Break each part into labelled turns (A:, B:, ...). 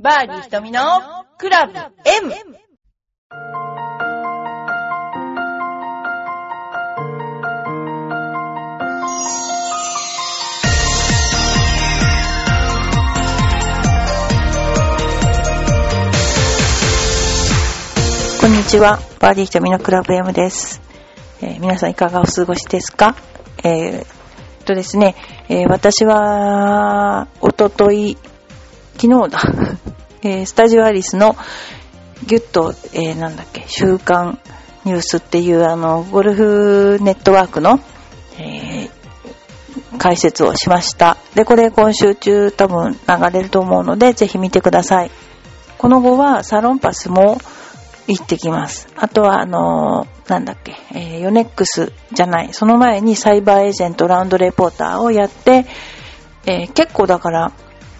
A: バーディー瞳のクラブ M!
B: こんにちは。バーディー瞳のクラブ M です。えー皆さんいかがお過ごしですか？えーっとですね、えー私は、おととい、昨日だ、えースタジオアリスのギュッと、えーなんだっけ、週刊ニュースっていうあの、ゴルフネットワークの、えー解説をしました。で、これ今週中多分流れると思うので、ぜひ見てください。この後はサロンパスも行ってきます。あとは、あのーなんだっけ、えーヨネックスじゃない。その前にサイバーエージェントラウンドレポーターをやって、えー結構だから、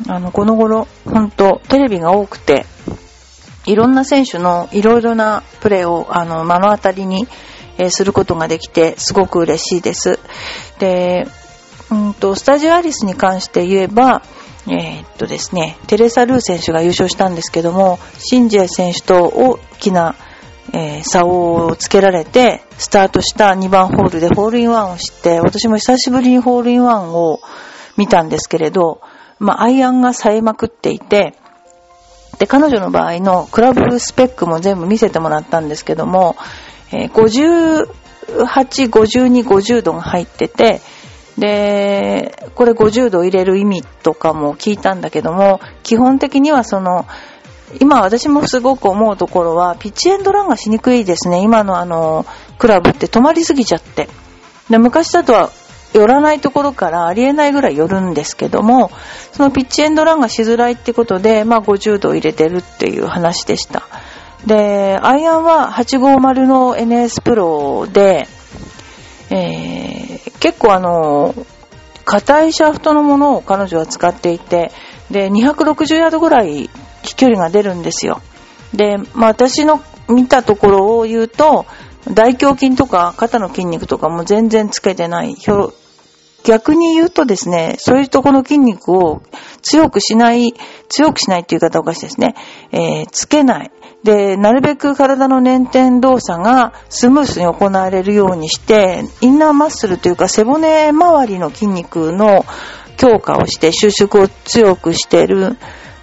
B: あの、この頃、本当テレビが多くて、いろんな選手のいろいろなプレーを、あの、目の当たりに、えーすることができて、すごく嬉しいです。で、うんと、スタジオアリスに関して言えば、えーっとですね、テレサ・ルー選手が優勝したんですけども、シンジエ選手と大きな、えー差をつけられて、スタートした2番ホールでホールインワンをして、私も久しぶりにホールインワンを見たんですけれど、まあ、アイアンが冴えまくっていて、で、彼女の場合のクラブスペックも全部見せてもらったんですけども、えー58、52、50度が入ってて、で、これ50度入れる意味とかも聞いたんだけども、基本的にはその、今私もすごく思うところは、ピッチエンドランがしにくいですね。今のあの、クラブって止まりすぎちゃって。で、昔だとは寄らないところからありえないぐらい寄るんですけども、そのピッチエンドランがしづらいってことで、まあ50度入れてるっていう話でした。で、アイアンは850の NS プロで、えー結構あの、硬いシャフトのものを彼女は使っていて、で、260ヤードぐらい飛距離が出るんですよ。で、まあ私の見たところを言うと、大胸筋とか肩の筋肉とかも全然つけてない。逆に言うとですね、そういうとこの筋肉を強くしない、強くしないっていう言い方おかしいですね。えーつけない。で、なるべく体の粘点動作がスムースに行われるようにして、インナーマッスルというか背骨周りの筋肉の強化をして収縮を強くしてる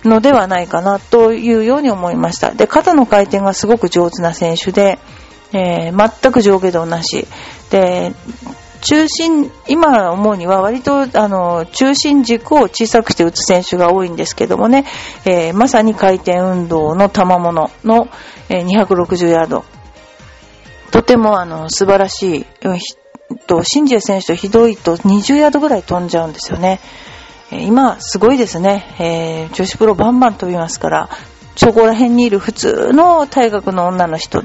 B: のではないかなというように思いました。で、肩の回転がすごく上手な選手で、えー全く上下動なし。で、中心、今思うには割と、あの、中心軸を小さくして打つ選手が多いんですけどもね、えーまさに回転運動の賜物の、えー260ヤード。とても、あの、素晴らしい。うんと、シンジエ選手とひどいと20ヤードぐらい飛んじゃうんですよね。えー今、すごいですね。えー女子プロバンバン飛びますから、そこら辺にいる普通の体格の女の人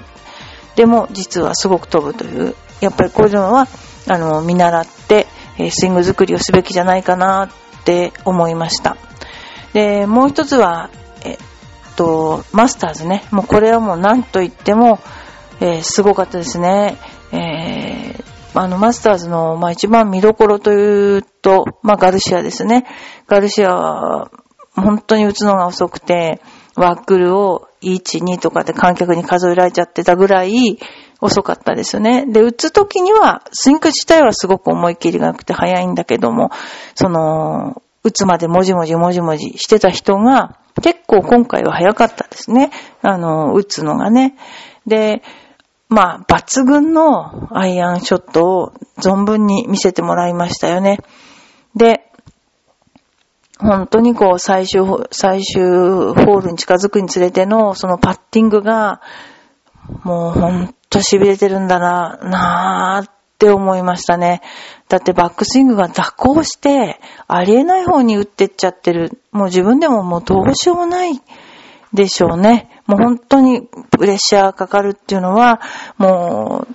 B: でも実はすごく飛ぶという、やっぱりこういうのは、あの、見習って、えスイング作りをすべきじゃないかなって思いました。で、もう一つは、えっと、マスターズね。もうこれはもう何と言っても、えーすごかったですね。えーあの、マスターズの、まあ、一番見どころというと、まあ、ガルシアですね。ガルシアは、本当に打つのが遅くて、ワックルを1、2とかで観客に数えられちゃってたぐらい遅かったですね。で、打つ時には、スイング自体はすごく思い切りが良くて速いんだけども、その、打つまでもじもじもじもじしてた人が、結構今回は早かったですね。あの、打つのがね。で、まあ、抜群のアイアンショットを存分に見せてもらいましたよね。で、本当にこう最終、最終ホールに近づくにつれてのそのパッティングが、もう本当痺れてるんだな、なーって思いましたね。だってバックスイングが蛇行して、ありえない方に打ってっちゃってる。もう自分でももうどうしようもないでしょうね。もう本当にプレッシャーかかるっていうのは、もう、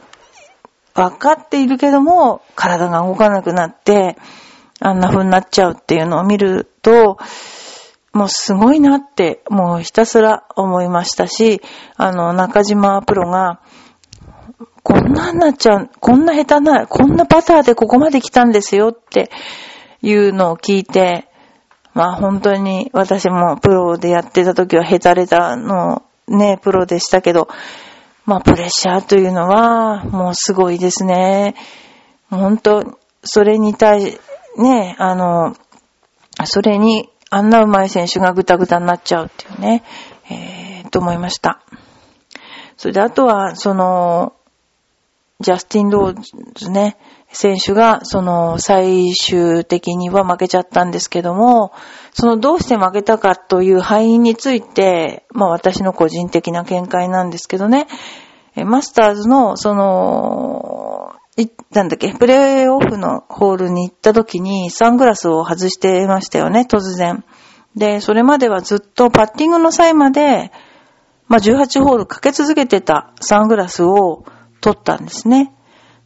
B: 分かっているけども、体が動かなくなって、あんな風になっちゃうっていうのを見ると、もうすごいなって、もうひたすら思いましたし、あの、中島プロが、こんなんなっちゃう、こんな下手な、こんなパターでここまで来たんですよっていうのを聞いて、まあ本当に私もプロでやってた時はヘタレタのね、プロでしたけど、まあプレッシャーというのはもうすごいですね。本当、それに対し、ね、あの、それにあんな上手い選手がぐたぐたになっちゃうっていうね、えー、と思いました。それであとは、その、ジャスティン・ローズね、選手が、その、最終的には負けちゃったんですけども、その、どうして負けたかという敗因について、まあ私の個人的な見解なんですけどね、マスターズの、その、なんだっけ、プレイオフのホールに行った時にサングラスを外してましたよね、突然。で、それまではずっとパッティングの際まで、まあ、18ホールかけ続けてたサングラスを取ったんですね。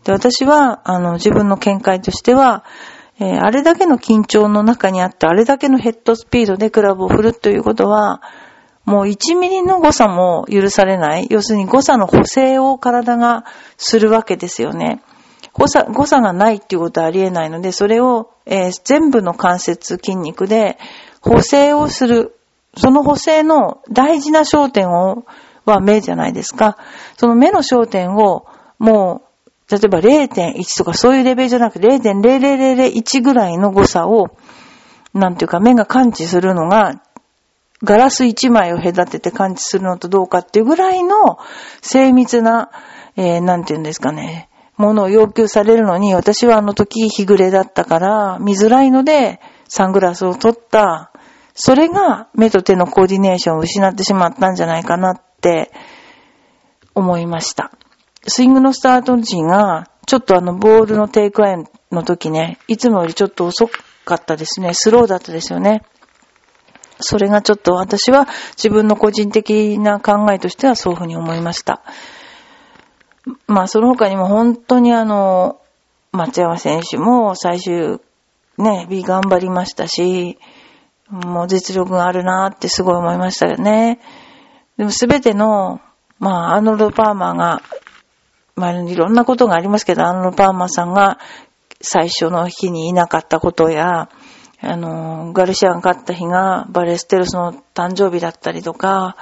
B: で、私は、あの、自分の見解としては、えー、あれだけの緊張の中にあって、あれだけのヘッドスピードでクラブを振るということは、もう1ミリの誤差も許されない。要するに誤差の補正を体がするわけですよね。誤差、誤差がないっていうことはありえないので、それを、えー、全部の関節筋肉で補正をする。その補正の大事な焦点を、は目じゃないですか。その目の焦点を、もう、例えば0.1とかそういうレベルじゃなくて0.0001ぐらいの誤差を、なんていうか目が感知するのが、ガラス1枚を隔てて感知するのとどうかっていうぐらいの精密な、えー、なんていうんですかね、ものを要求されるのに、私はあの時日暮れだったから見づらいのでサングラスを取った。それが目と手のコーディネーションを失ってしまったんじゃないかなって思いました。スイングのスタート時が、ちょっとあのボールのテイクアイの時ね、いつもよりちょっと遅かったですね。スローだったですよね。それがちょっと私は自分の個人的な考えとしてはそういうふうに思いました。まあ、その他にも本当にあの、松山選手も最終、ね、B 頑張りましたし、もう実力があるなってすごい思いましたよね。でもすべての、まあ、アーノルド・パーマーが、まあ、いろんなことがありますけど、アーノルド・パーマーさんが最初の日にいなかったことや、あの、ガルシアが勝った日がバレステルスの誕生日だったりとか、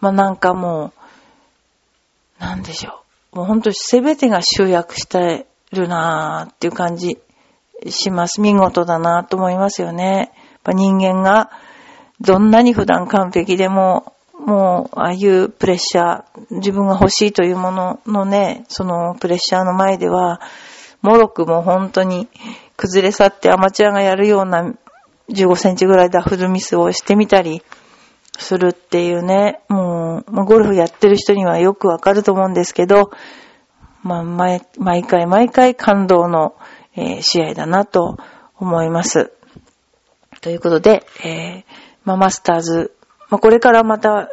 B: まあなんかもう、なんでしょう。もう本当に全てが集約してるなーっていう感じします。見事だなと思いますよね。人間がどんなに普段完璧でも、もう、ああいうプレッシャー、自分が欲しいというもののね、そのプレッシャーの前では、もろくも本当に崩れ去ってアマチュアがやるような15センチぐらいダフルミスをしてみたり、するっていうね、もう、まあ、ゴルフやってる人にはよくわかると思うんですけど、まあ、毎回毎回感動の、えー、試合だなと思います。ということで、えー、まあ、マスターズ、まあ、これからまた、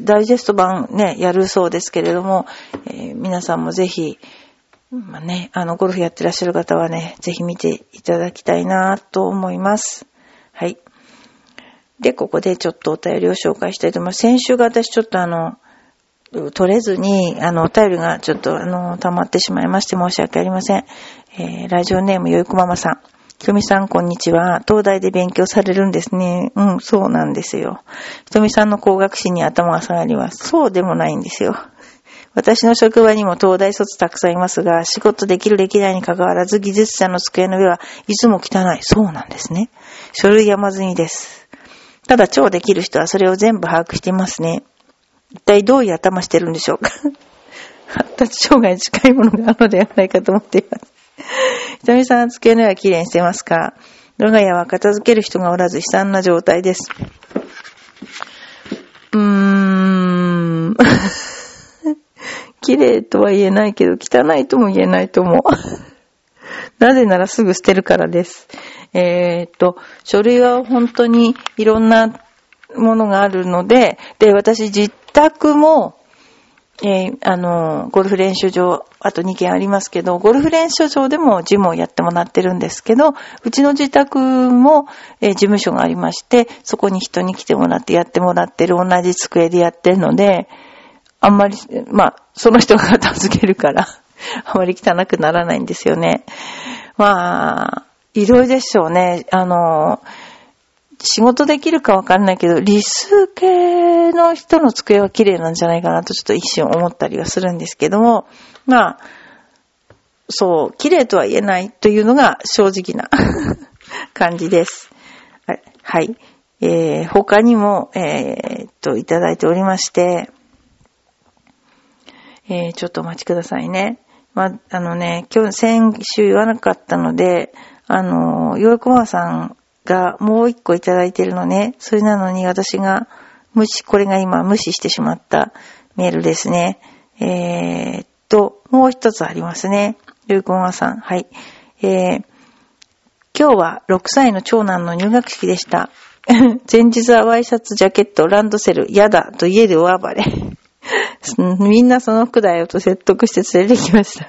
B: ダイジェスト版ね、やるそうですけれども、えー、皆さんもぜひ、まあね、あの、ゴルフやってらっしゃる方はね、ぜひ見ていただきたいなと思います。で、ここでちょっとお便りを紹介したいと思います。先週が私ちょっとあの、取れずに、あの、お便りがちょっとあの、溜まってしまいまして申し訳ありません。えー、ラジオネームよいこママさん。ひとみさん、こんにちは。東大で勉強されるんですね。うん、そうなんですよ。ひとみさんの工学士に頭が下がります。そうでもないんですよ。私の職場にも東大卒たくさんいますが、仕事できるできないに関わらず、技術者の机の上はいつも汚い。そうなんですね。書類山積みです。ただ超できる人はそれを全部把握していますね。一体どういう頭してるんでしょうか発達障害に近いものがあるのではないかと思っています。ひとみさん、机の上は綺麗にしてますか我が家は片付ける人がおらず悲惨な状態です。うーん。綺麗とは言えないけど、汚いとも言えないと思う。なぜならすぐ捨てるからです。えー、っと、書類は本当にいろんなものがあるので、で、私自宅も、えー、あの、ゴルフ練習場、あと2軒ありますけど、ゴルフ練習場でもジムをやってもらってるんですけど、うちの自宅も、えー、事務所がありまして、そこに人に来てもらってやってもらってる同じ机でやってるので、あんまり、まあ、その人が片付けるからあまり汚くならないんですよね。まあ、いろいろでしょうね。あの、仕事できるかわかんないけど、理数系の人の机は綺麗なんじゃないかなとちょっと一瞬思ったりはするんですけども、まあ、そう、綺麗とは言えないというのが正直な 感じです。はい。えー、他にも、えー、っと、いただいておりまして、えー、ちょっとお待ちくださいね。まあ、あのね、今日、先週言わなかったので、あの、よいこまさんがもう一個いただいてるのね。それなのに私が無視、これが今無視してしまったメールですね。えー、っと、もう一つありますね。よいこまさん。はい。えー、今日は6歳の長男の入学式でした。前日はワイシャツ、ジャケット、ランドセル、やだと家で大暴れ。みんなその服だよと説得して連れてきました。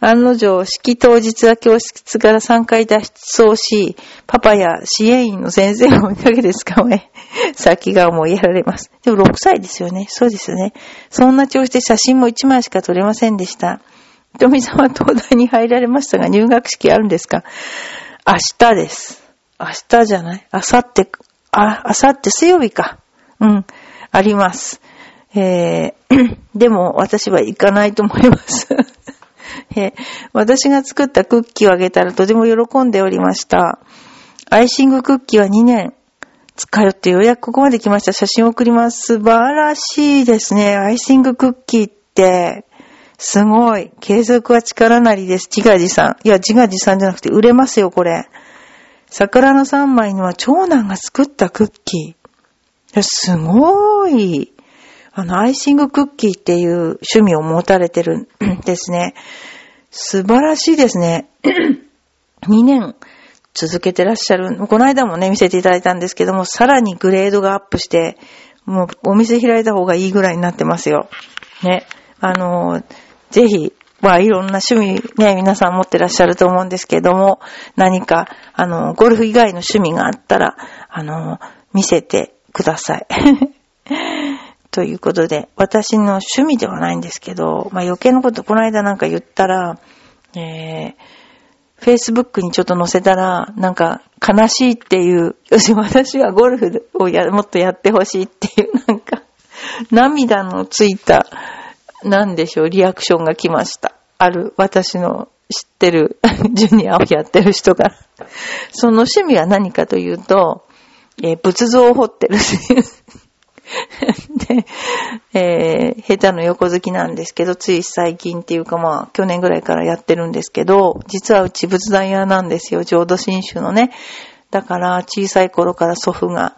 B: 案の定、式当日は教室から3回脱走し、パパや支援員の先生を追いかけて捕まえ、先が思いやられます。でも6歳ですよね。そうですよね。そんな調子で写真も1枚しか撮れませんでした。富さんは東大に入られましたが、入学式あるんですか？明日です。明日じゃない？明後日、あ、明後日水曜日か。うん、あります。えー、でも私は行かないと思います え、私が作ったクッキーをあげたらとても喜んでおりました。アイシングクッキーは2年使よってようやくここまで来ました。写真を送ります。素晴らしいですね。アイシングクッキーって、すごい。継続は力なりです。自画自賛。いや、自画自賛じゃなくて売れますよ、これ。桜の3枚には長男が作ったクッキー。すごい。あの、アイシングクッキーっていう趣味を持たれてるんですね。素晴らしいですね。2年続けてらっしゃる。この間もね、見せていただいたんですけども、さらにグレードがアップして、もうお店開いた方がいいぐらいになってますよ。ね。あの、ぜひ、まあいろんな趣味ね、皆さん持ってらっしゃると思うんですけども、何か、あの、ゴルフ以外の趣味があったら、あの、見せてください。ということで、私の趣味ではないんですけど、まあ余計なことこの間なんか言ったら、えー、Facebook にちょっと載せたら、なんか悲しいっていう、要するに私はゴルフをやもっとやってほしいっていう、なんか、涙のついた、なんでしょう、リアクションが来ました。ある、私の知ってる、ジュニアをやってる人が。その趣味は何かというと、えー、仏像を彫ってるっていう。で、えー、下手の横好きなんですけど、つい最近っていうかまあ、去年ぐらいからやってるんですけど、実はうち仏壇屋なんですよ、浄土真宗のね。だから、小さい頃から祖父が、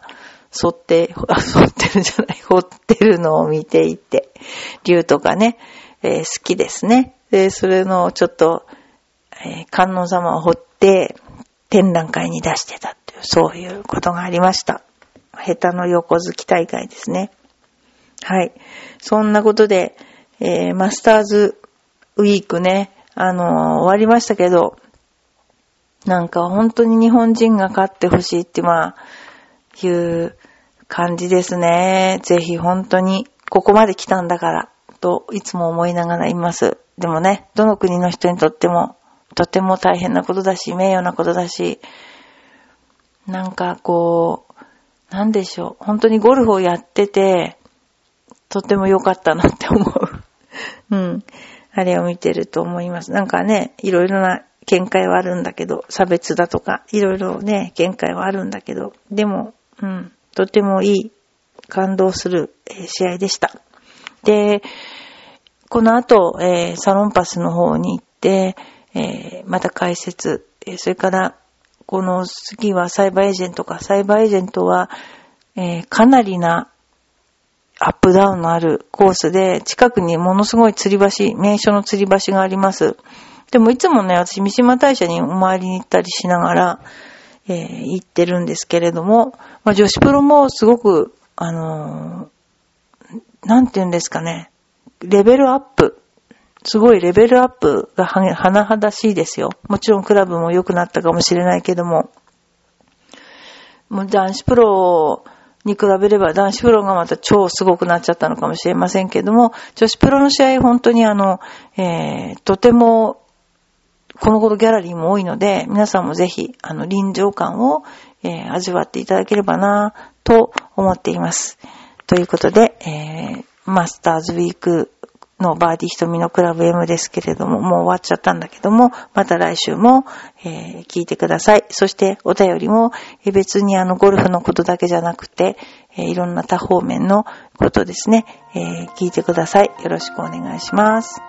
B: 沿って、あ、沿ってるじゃない、掘ってるのを見ていて、竜とかね、えー、好きですね。で、それのちょっと、えー、観音様を掘って、展覧会に出してたっていう、そういうことがありました。下手の横好き大会ですね。はい。そんなことで、えー、マスターズウィークね、あのー、終わりましたけど、なんか本当に日本人が勝ってほしいって、まあ、いう感じですね。ぜひ本当に、ここまで来たんだから、といつも思いながらいます。でもね、どの国の人にとっても、とても大変なことだし、名誉なことだし、なんかこう、なんでしょう。本当にゴルフをやってて、とても良かったなって思う。うん。あれを見てると思います。なんかね、いろいろな見解はあるんだけど、差別だとか、いろいろね、見解はあるんだけど、でも、うん、とてもいい、感動する、え試合でした。で、この後、えー、サロンパスの方に行って、えー、また解説、えそれからこの次はサイバーエージェントか。サイバーエージェントは、えー、かなりなアップダウンのあるコースで、近くにものすごい吊り橋、名所の吊り橋があります。でもいつもね、私三島大社にお参りに行ったりしながら、えー、行ってるんですけれども、まあ、女子プロもすごく、あのー、なんて言うんですかね、レベルアップすごいレベルアップが甚だしいですよ。もちろんクラブも良くなったかもしれないけども。もう男子プロに比べれば男子プロがまた超すごくなっちゃったのかもしれませんけども、女子プロの試合本当にあの、えー、とてもこの頃ギャラリーも多いので、皆さんもぜひ、あの、臨場感を、えー、味わっていただければなと思っています。ということで、えー、マスターズウィークのバーディ瞳のクラブ M ですけれども、もう終わっちゃったんだけども、また来週も、えー、聞いてください。そしてお便りも、えー、別にあのゴルフのことだけじゃなくて、えー、いろんな多方面のことですね、え聞いてください。よろしくお願いします。